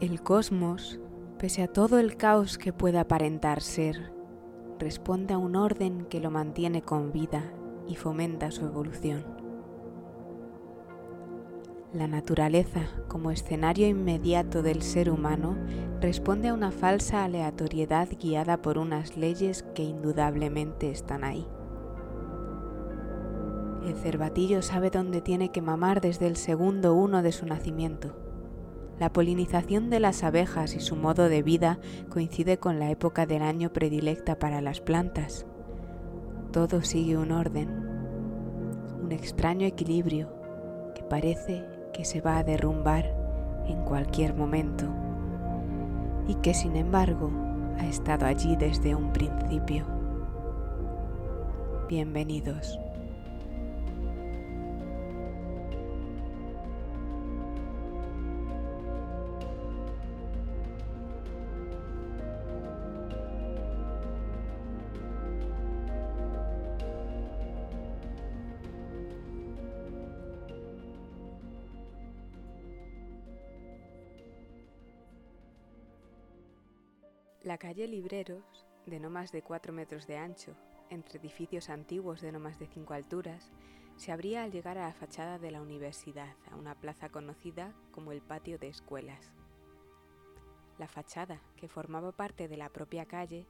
El cosmos, pese a todo el caos que pueda aparentar ser, responde a un orden que lo mantiene con vida y fomenta su evolución. La naturaleza, como escenario inmediato del ser humano, responde a una falsa aleatoriedad guiada por unas leyes que indudablemente están ahí. El cervatillo sabe dónde tiene que mamar desde el segundo uno de su nacimiento la polinización de las abejas y su modo de vida coincide con la época del año predilecta para las plantas. Todo sigue un orden, un extraño equilibrio que parece que se va a derrumbar en cualquier momento y que sin embargo ha estado allí desde un principio. Bienvenidos. La calle Libreros, de no más de 4 metros de ancho, entre edificios antiguos de no más de 5 alturas, se abría al llegar a la fachada de la universidad, a una plaza conocida como el patio de escuelas. La fachada, que formaba parte de la propia calle,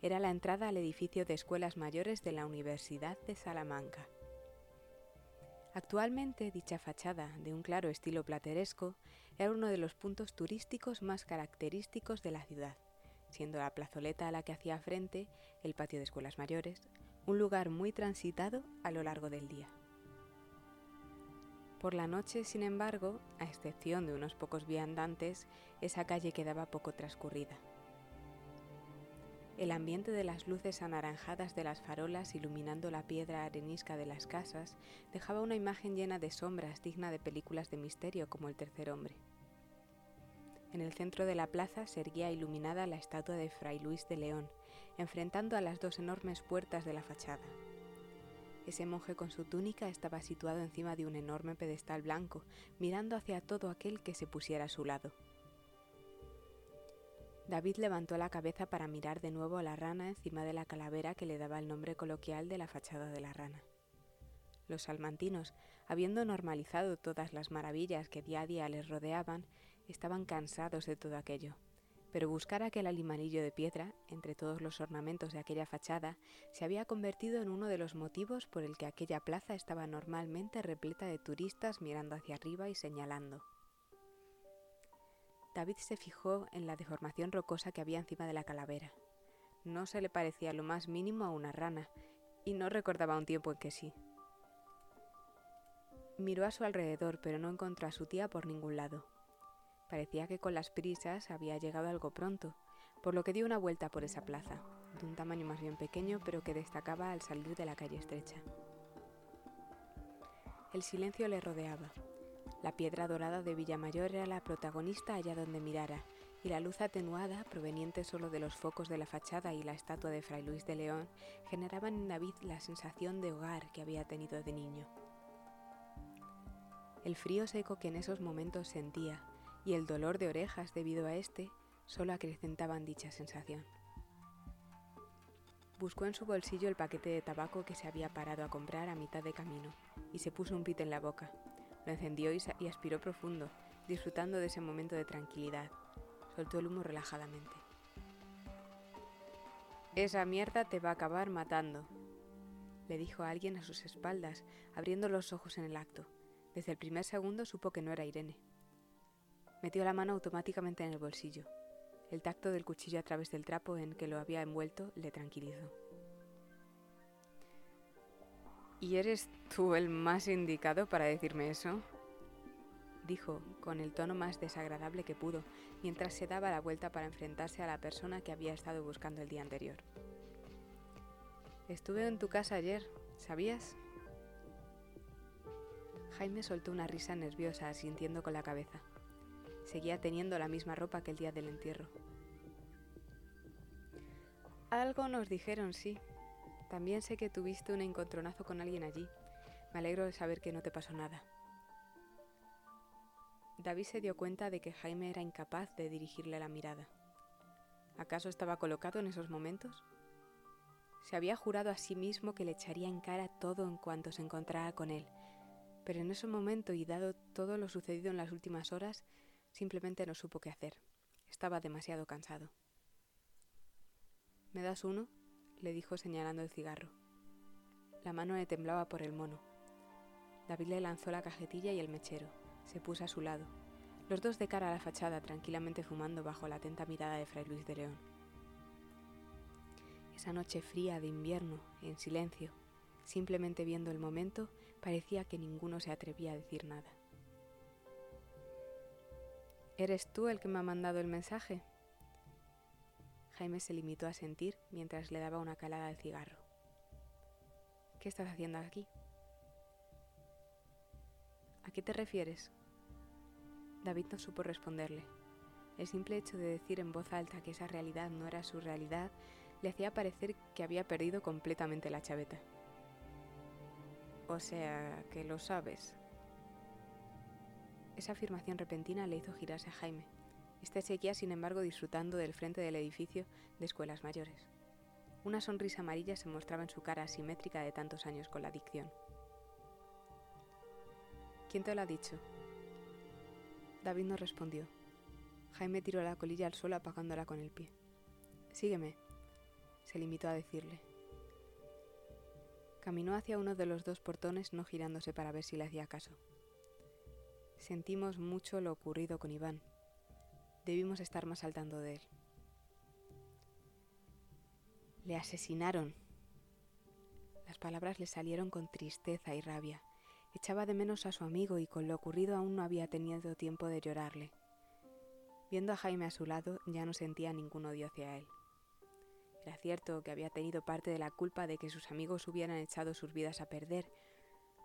era la entrada al edificio de escuelas mayores de la Universidad de Salamanca. Actualmente dicha fachada, de un claro estilo plateresco, era uno de los puntos turísticos más característicos de la ciudad siendo la plazoleta a la que hacía frente el patio de escuelas mayores, un lugar muy transitado a lo largo del día. Por la noche, sin embargo, a excepción de unos pocos viandantes, esa calle quedaba poco transcurrida. El ambiente de las luces anaranjadas de las farolas iluminando la piedra arenisca de las casas dejaba una imagen llena de sombras digna de películas de misterio como El tercer hombre. En el centro de la plaza se erguía iluminada la estatua de Fray Luis de León, enfrentando a las dos enormes puertas de la fachada. Ese monje con su túnica estaba situado encima de un enorme pedestal blanco, mirando hacia todo aquel que se pusiera a su lado. David levantó la cabeza para mirar de nuevo a la rana encima de la calavera que le daba el nombre coloquial de la fachada de la rana. Los salmantinos, habiendo normalizado todas las maravillas que día a día les rodeaban, Estaban cansados de todo aquello, pero buscar aquel alimanillo de piedra, entre todos los ornamentos de aquella fachada, se había convertido en uno de los motivos por el que aquella plaza estaba normalmente repleta de turistas mirando hacia arriba y señalando. David se fijó en la deformación rocosa que había encima de la calavera. No se le parecía lo más mínimo a una rana, y no recordaba un tiempo en que sí. Miró a su alrededor, pero no encontró a su tía por ningún lado. Parecía que con las prisas había llegado algo pronto, por lo que dio una vuelta por esa plaza, de un tamaño más bien pequeño pero que destacaba al salir de la calle estrecha. El silencio le rodeaba. La piedra dorada de Villamayor era la protagonista allá donde mirara, y la luz atenuada, proveniente solo de los focos de la fachada y la estatua de Fray Luis de León, generaban en David la sensación de hogar que había tenido de niño. El frío seco que en esos momentos sentía, y el dolor de orejas debido a este solo acrecentaban dicha sensación. Buscó en su bolsillo el paquete de tabaco que se había parado a comprar a mitad de camino y se puso un pit en la boca. Lo encendió y, aspiró profundo, disfrutando de ese momento de tranquilidad. Soltó el humo relajadamente. Esa mierda te va a acabar matando, le dijo alguien a sus espaldas, abriendo los ojos en el acto. Desde el primer segundo supo que no era Irene. Metió la mano automáticamente en el bolsillo. El tacto del cuchillo a través del trapo en que lo había envuelto le tranquilizó. ¿Y eres tú el más indicado para decirme eso? dijo, con el tono más desagradable que pudo, mientras se daba la vuelta para enfrentarse a la persona que había estado buscando el día anterior. Estuve en tu casa ayer, ¿sabías? Jaime soltó una risa nerviosa, asintiendo con la cabeza. Seguía teniendo la misma ropa que el día del entierro. Algo nos dijeron, sí. También sé que tuviste un encontronazo con alguien allí. Me alegro de saber que no te pasó nada. David se dio cuenta de que Jaime era incapaz de dirigirle la mirada. ¿Acaso estaba colocado en esos momentos? Se había jurado a sí mismo que le echaría en cara todo en cuanto se encontrara con él, pero en ese momento y dado todo lo sucedido en las últimas horas, simplemente no supo qué hacer. Estaba demasiado cansado. ¿Me das uno? le dijo señalando el cigarro. La mano le temblaba por el mono. David le lanzó la cajetilla y el mechero. Se puso a su lado, los dos de cara a la fachada, tranquilamente fumando bajo la atenta mirada de Fray Luis de León. Esa noche fría de invierno, en silencio, simplemente viendo el momento, parecía que ninguno se atrevía a decir nada. ¿Eres tú el que me ha mandado el mensaje? Jaime se limitó a sentir mientras le daba una calada al cigarro. ¿Qué estás haciendo aquí? ¿A qué te refieres? David no supo responderle. El simple hecho de decir en voz alta que esa realidad no era su realidad le hacía parecer que había perdido completamente la chaveta. O sea, que lo sabes. Esa afirmación repentina le hizo girarse a Jaime. Este seguía, sin embargo, disfrutando del frente del edificio de escuelas mayores. Una sonrisa amarilla se mostraba en su cara asimétrica de tantos años con la adicción. ¿Quién te lo ha dicho? David no respondió. Jaime tiró la colilla al suelo apagándola con el pie. Sígueme, se limitó a decirle. Caminó hacia uno de los dos portones no girándose para ver si le hacía caso. Sentimos mucho lo ocurrido con Iván. Debimos estar más saltando de él. Le asesinaron. Las palabras le salieron con tristeza y rabia. Echaba de menos a su amigo y con lo ocurrido aún no había tenido tiempo de llorarle. Viendo a Jaime a su lado, ya no sentía ningún odio hacia él. Era cierto que había tenido parte de la culpa de que sus amigos hubieran echado sus vidas a perder,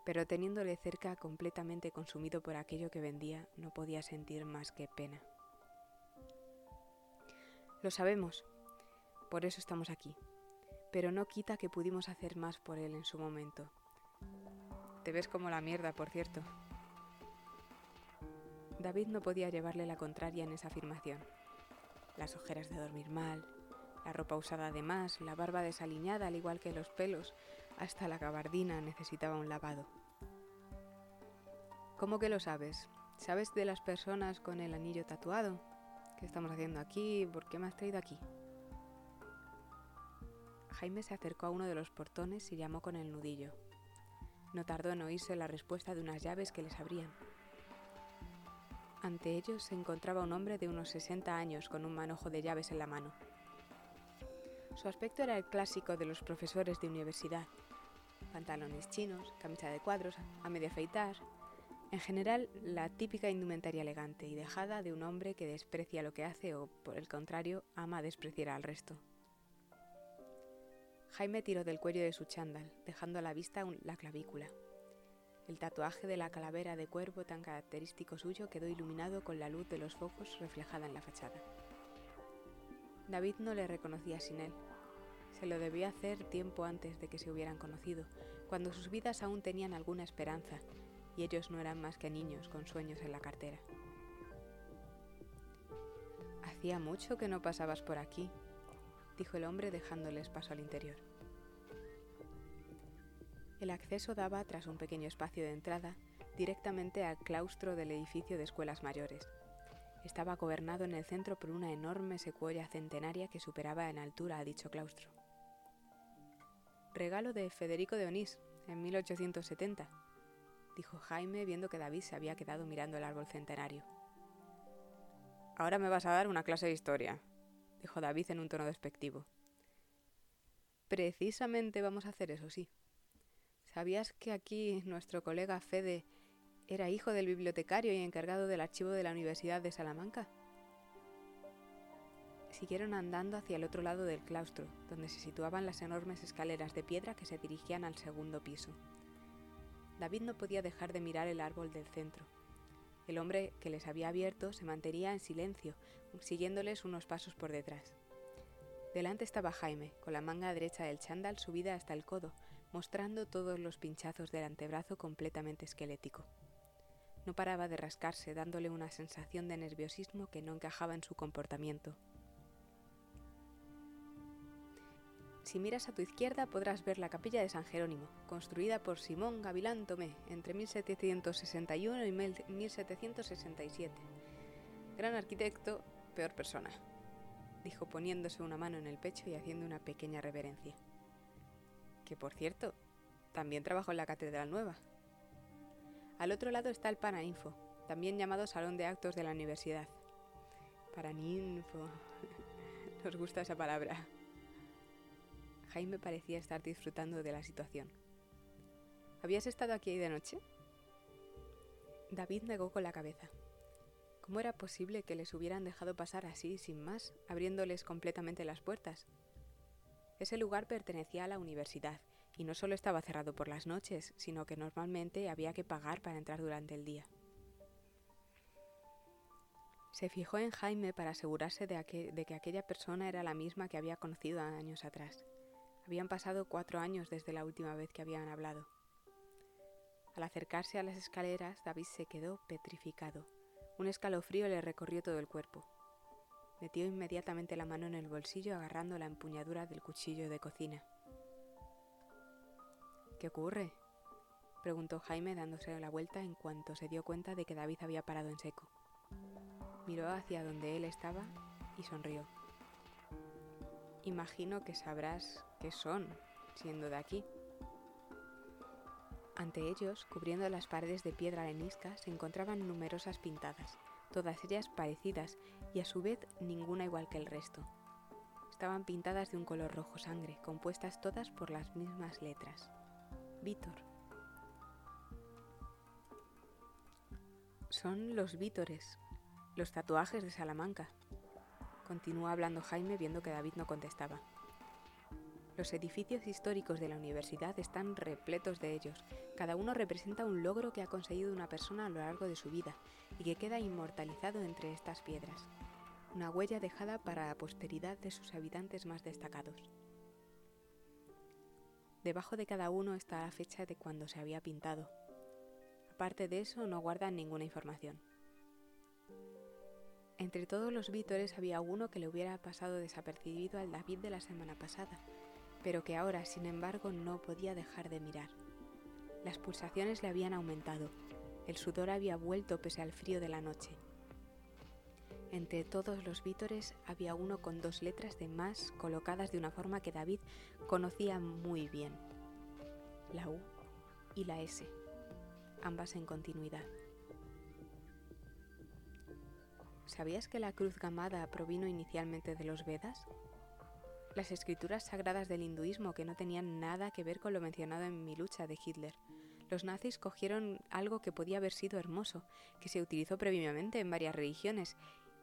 pero teniéndole cerca completamente consumido por aquello que vendía, no podía sentir más que pena. Lo sabemos, por eso estamos aquí, pero no quita que pudimos hacer más por él en su momento. Te ves como la mierda, por cierto. David no podía llevarle la contraria en esa afirmación. Las ojeras de dormir mal, la ropa usada de más, la barba desaliñada al igual que los pelos, hasta la gabardina necesitaba un lavado. ¿Cómo que lo sabes? ¿Sabes de las personas con el anillo tatuado? ¿Qué estamos haciendo aquí? ¿Por qué me has traído aquí? Jaime se acercó a uno de los portones y llamó con el nudillo. No tardó en oírse la respuesta de unas llaves que les abrían. Ante ellos se encontraba un hombre de unos 60 años con un manojo de llaves en la mano. Su aspecto era el clásico de los profesores de universidad. Pantalones chinos, camisa de cuadros, a medio afeitar. En general, la típica indumentaria elegante y dejada de un hombre que desprecia lo que hace o, por el contrario, ama despreciar al resto. Jaime tiró del cuello de su chándal, dejando a la vista la clavícula. El tatuaje de la calavera de cuervo tan característico suyo quedó iluminado con la luz de los focos reflejada en la fachada. David no le reconocía sin él. Se lo debía hacer tiempo antes de que se hubieran conocido, cuando sus vidas aún tenían alguna esperanza y ellos no eran más que niños con sueños en la cartera. Hacía mucho que no pasabas por aquí, dijo el hombre dejándoles paso al interior. El acceso daba, tras un pequeño espacio de entrada, directamente al claustro del edificio de escuelas mayores, estaba gobernado en el centro por una enorme secuoya centenaria que superaba en altura a dicho claustro. Regalo de Federico de Onís, en 1870, dijo Jaime viendo que David se había quedado mirando el árbol centenario. Ahora me vas a dar una clase de historia, dijo David en un tono despectivo. Precisamente vamos a hacer eso, sí. ¿Sabías que aquí nuestro colega Fede era hijo del bibliotecario y encargado del archivo de la Universidad de Salamanca. Siguieron andando hacia el otro lado del claustro, donde se situaban las enormes escaleras de piedra que se dirigían al segundo piso. David no podía dejar de mirar el árbol del centro. El hombre que les había abierto se mantenía en silencio, siguiéndoles unos pasos por detrás. Delante estaba Jaime, con la manga derecha del chándal subida hasta el codo, mostrando todos los pinchazos del antebrazo completamente esquelético. No paraba de rascarse, dándole una sensación de nerviosismo que no encajaba en su comportamiento. Si miras a tu izquierda podrás ver la capilla de San Jerónimo, construida por Simón Gavilán Tomé entre 1761 y 1767. Gran arquitecto, peor persona, dijo poniéndose una mano en el pecho y haciendo una pequeña reverencia. Que por cierto, también trabajó en la Catedral Nueva. Al otro lado está el Paraninfo, también llamado Salón de Actos de la Universidad. Paraninfo. Nos gusta esa palabra. Jaime parecía estar disfrutando de la situación. ¿Habías estado aquí de noche? David negó con la cabeza. ¿Cómo era posible que les hubieran dejado pasar así, sin más, abriéndoles completamente las puertas? Ese lugar pertenecía a la universidad, y no solo estaba cerrado por las noches, sino que normalmente había que pagar para entrar durante el día. Se fijó en Jaime para asegurarse de, que aquella persona era la misma que había conocido años atrás. Habían pasado cuatro años desde la última vez que habían hablado. Al acercarse a las escaleras, David se quedó petrificado. Un escalofrío le recorrió todo el cuerpo. Metió inmediatamente la mano en el bolsillo agarrando la empuñadura del cuchillo de cocina. ¿Qué ocurre? preguntó Jaime dándose la vuelta en cuanto se dio cuenta de que David había parado en seco. Miró hacia donde él estaba y sonrió. Imagino que sabrás qué son, siendo de aquí. Ante ellos, cubriendo las paredes de piedra arenisca, se encontraban numerosas pintadas, todas ellas parecidas y a su vez ninguna igual que el resto. Estaban pintadas de un color rojo sangre, compuestas todas por las mismas letras. Son los vítores, los tatuajes de Salamanca, Continuó hablando Jaime viendo que David no contestaba. Los edificios históricos de la universidad están repletos de ellos. Cada uno representa un logro que ha conseguido una persona a lo largo de su vida y que queda inmortalizado entre estas piedras. Una huella dejada para la posteridad de sus habitantes más destacados. Debajo de cada uno está la fecha de cuando se había pintado. Aparte de eso, no guardan ninguna información. Entre todos los vítores había uno que le hubiera pasado desapercibido al David de la semana pasada, pero que ahora, sin embargo, no podía dejar de mirar. Las pulsaciones le habían aumentado, el sudor había vuelto pese al frío de la noche. Entre todos los vítores había uno con dos letras de más colocadas de una forma que David conocía muy bien. La U y la S, ambas en continuidad. ¿Sabías que la cruz gamada provino inicialmente de los Vedas? Las escrituras sagradas del hinduismo que no tenían nada que ver con lo mencionado en mi lucha de Hitler. Los nazis cogieron algo que podía haber sido hermoso, que se utilizó previamente en varias religiones,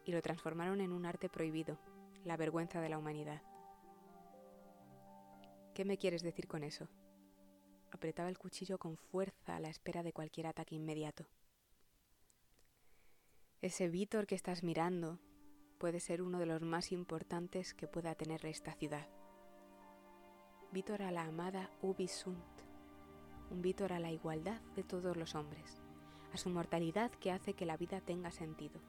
y lo transformaron en un arte prohibido, la vergüenza de la humanidad. ¿Qué me quieres decir con eso? Apretaba el cuchillo con fuerza a la espera de cualquier ataque inmediato. Ese Vítor que estás mirando puede ser uno de los más importantes que pueda tener esta ciudad. Vítor a la amada Ubi Sunt, un Vítor a la igualdad de todos los hombres, a su mortalidad que hace que la vida tenga sentido.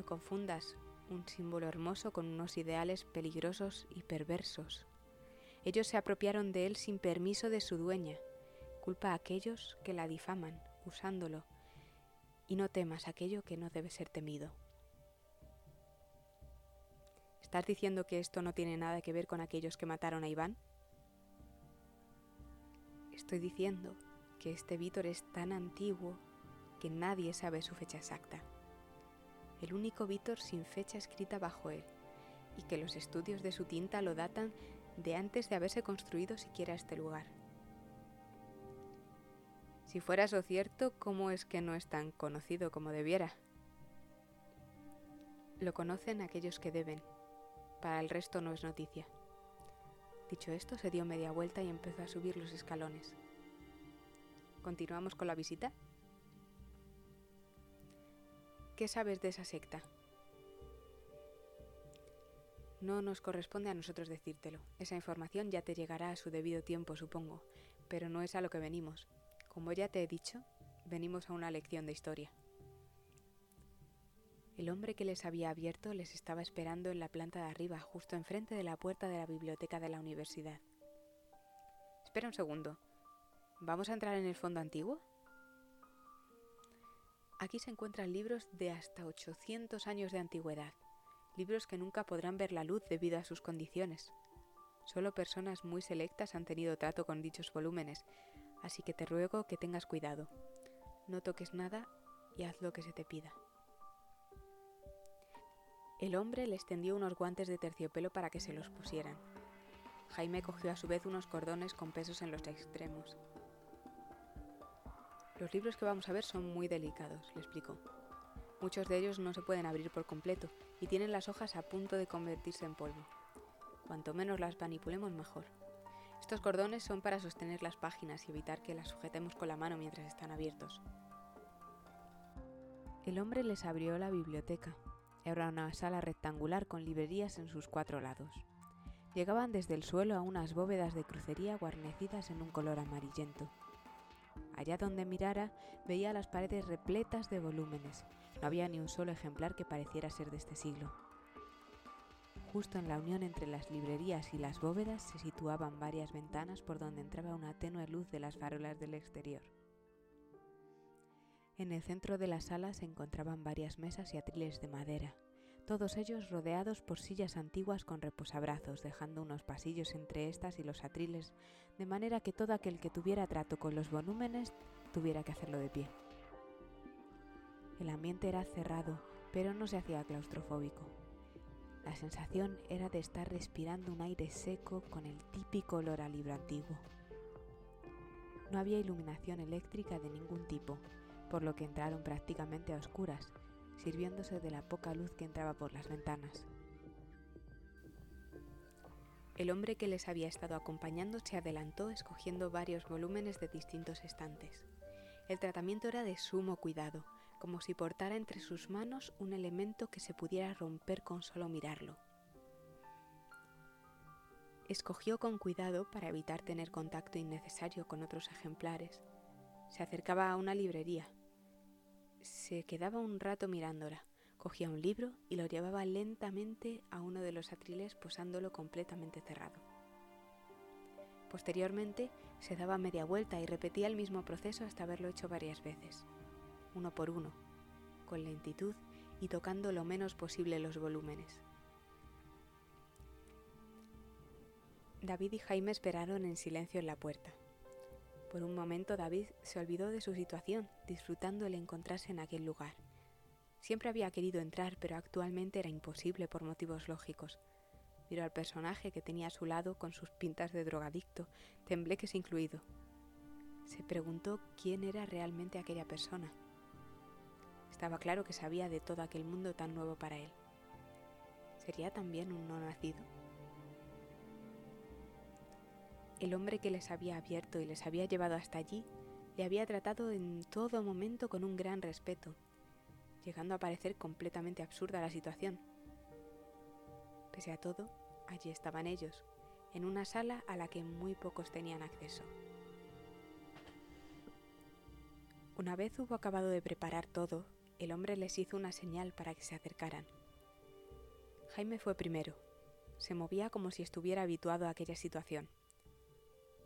No confundas un símbolo hermoso con unos ideales peligrosos y perversos. Ellos se apropiaron de él sin permiso de su dueña. Culpa a aquellos que la difaman, usándolo y no temas aquello que no debe ser temido. ¿Estás diciendo que esto no tiene nada que ver con aquellos que mataron a Iván? Estoy diciendo que este Vítor es tan antiguo que nadie sabe su fecha exacta. El único Vítor sin fecha escrita bajo él, y que los estudios de su tinta lo datan de antes de haberse construido siquiera este lugar. Si fuera eso cierto, ¿cómo es que no es tan conocido como debiera? Lo conocen aquellos que deben. Para el resto no es noticia. Dicho esto, se dio media vuelta y empezó a subir los escalones. ¿Continuamos con la visita? ¿Qué sabes de esa secta? No nos corresponde a nosotros decírtelo. Esa información ya te llegará a su debido tiempo, supongo, pero no es a lo que venimos. Como ya te he dicho, venimos a una lección de historia. El hombre que les había abierto les estaba esperando en la planta de arriba, justo enfrente de la puerta de la biblioteca de la universidad. Espera un segundo. ¿Vamos a entrar en el fondo antiguo? Aquí se encuentran libros de hasta 800 años de antigüedad, libros que nunca podrán ver la luz debido a sus condiciones. Solo personas muy selectas han tenido trato con dichos volúmenes, así que te ruego que tengas cuidado. No toques nada y haz lo que se te pida. El hombre le extendió unos guantes de terciopelo para que se los pusieran. Jaime cogió a su vez unos cordones con pesos en los extremos. Los libros que vamos a ver son muy delicados, le explicó. Muchos de ellos no se pueden abrir por completo y tienen las hojas a punto de convertirse en polvo. Cuanto menos las manipulemos, mejor. Estos cordones son para sostener las páginas y evitar que las sujetemos con la mano mientras están abiertos. El hombre les abrió la biblioteca. Era una sala rectangular con librerías en sus cuatro lados. Llegaban desde el suelo a unas bóvedas de crucería guarnecidas en un color amarillento. Allá donde mirara veía las paredes repletas de volúmenes. No había ni un solo ejemplar que pareciera ser de este siglo. Justo en la unión entre las librerías y las bóvedas se situaban varias ventanas por donde entraba una tenue luz de las farolas del exterior. En el centro de la sala se encontraban varias mesas y atriles de madera, todos ellos rodeados por sillas antiguas con reposabrazos, dejando unos pasillos entre estas y los atriles, de manera que todo aquel que tuviera trato con los volúmenes tuviera que hacerlo de pie. El ambiente era cerrado, pero no se hacía claustrofóbico. La sensación era de estar respirando un aire seco con el típico olor a libro antiguo. No había iluminación eléctrica de ningún tipo, por lo que entraron prácticamente a oscuras, sirviéndose de la poca luz que entraba por las ventanas. El hombre que les había estado acompañando se adelantó escogiendo varios volúmenes de distintos estantes. El tratamiento era de sumo cuidado, como si portara entre sus manos un elemento que se pudiera romper con solo mirarlo. Escogió con cuidado para evitar tener contacto innecesario con otros ejemplares. Se acercaba a una librería. Se quedaba un rato mirándola, cogía un libro y lo llevaba lentamente a uno de los atriles posándolo completamente cerrado. Posteriormente se daba media vuelta y repetía el mismo proceso hasta haberlo hecho varias veces uno por uno, con lentitud y tocando lo menos posible los volúmenes. David y Jaime esperaron en silencio en la puerta. Por un momento David se olvidó de su situación, disfrutando el encontrarse en aquel lugar. Siempre había querido entrar, pero actualmente era imposible por motivos lógicos. Miró al personaje que tenía a su lado con sus pintas de drogadicto, tembleques incluido. Se preguntó quién era realmente aquella persona. Estaba claro que sabía de todo aquel mundo tan nuevo para él. ¿Sería también un no nacido? El hombre que les había abierto y les había llevado hasta allí le había tratado en todo momento con un gran respeto, llegando a parecer completamente absurda la situación. Pese a todo, allí estaban ellos, en una sala a la que muy pocos tenían acceso. Una vez hubo acabado de preparar todo, el hombre les hizo una señal para que se acercaran. Jaime fue primero. Se movía como si estuviera habituado a aquella situación.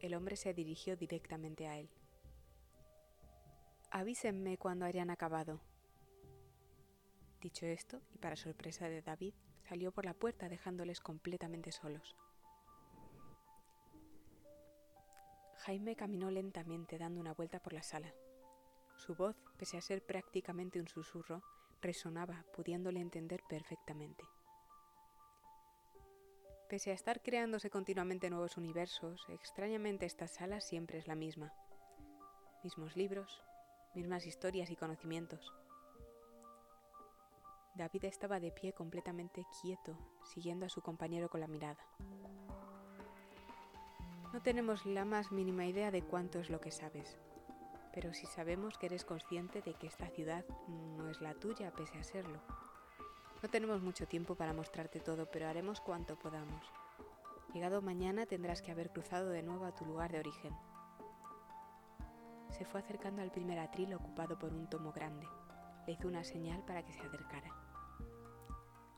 El hombre se dirigió directamente a él. Avísenme cuando hayan acabado. Dicho esto, y para sorpresa de David, salió por la puerta dejándoles completamente solos. Jaime caminó lentamente dando una vuelta por la sala. Su voz, pese a ser prácticamente un susurro, resonaba, pudiéndole entender perfectamente. Pese a estar creándose continuamente nuevos universos, extrañamente esta sala siempre es la misma. Mismos libros, mismas historias y conocimientos. David estaba de pie completamente quieto, siguiendo a su compañero con la mirada. No tenemos la más mínima idea de cuánto es lo que sabes, pero si sabemos que eres consciente de que esta ciudad no es la tuya pese a serlo. No tenemos mucho tiempo para mostrarte todo, pero haremos cuanto podamos. Llegado mañana tendrás que haber cruzado de nuevo a tu lugar de origen. Se fue acercando al primer atril ocupado por un tomo grande. Le hizo una señal para que se acercara.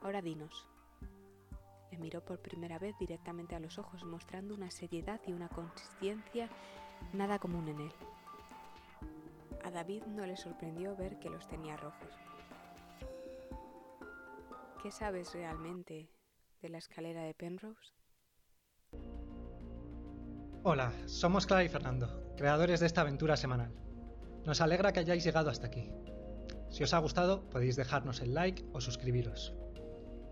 Ahora dinos. Le miró por primera vez directamente a los ojos, mostrando una seriedad y una conciencia nada común en él. A David no le sorprendió ver que los tenía rojos. ¿Qué sabes realmente de la escalera de Penrose? Hola, somos Clara y Fernando, creadores de esta aventura semanal. Nos alegra que hayáis llegado hasta aquí. Si os ha gustado, podéis dejarnos el like o suscribiros.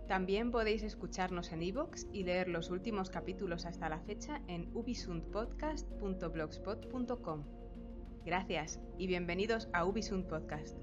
También podéis escucharnos en iVoox y leer los últimos capítulos hasta la fecha en ubisundpodcast.blogspot.com. Gracias y bienvenidos a Ubisund Podcast.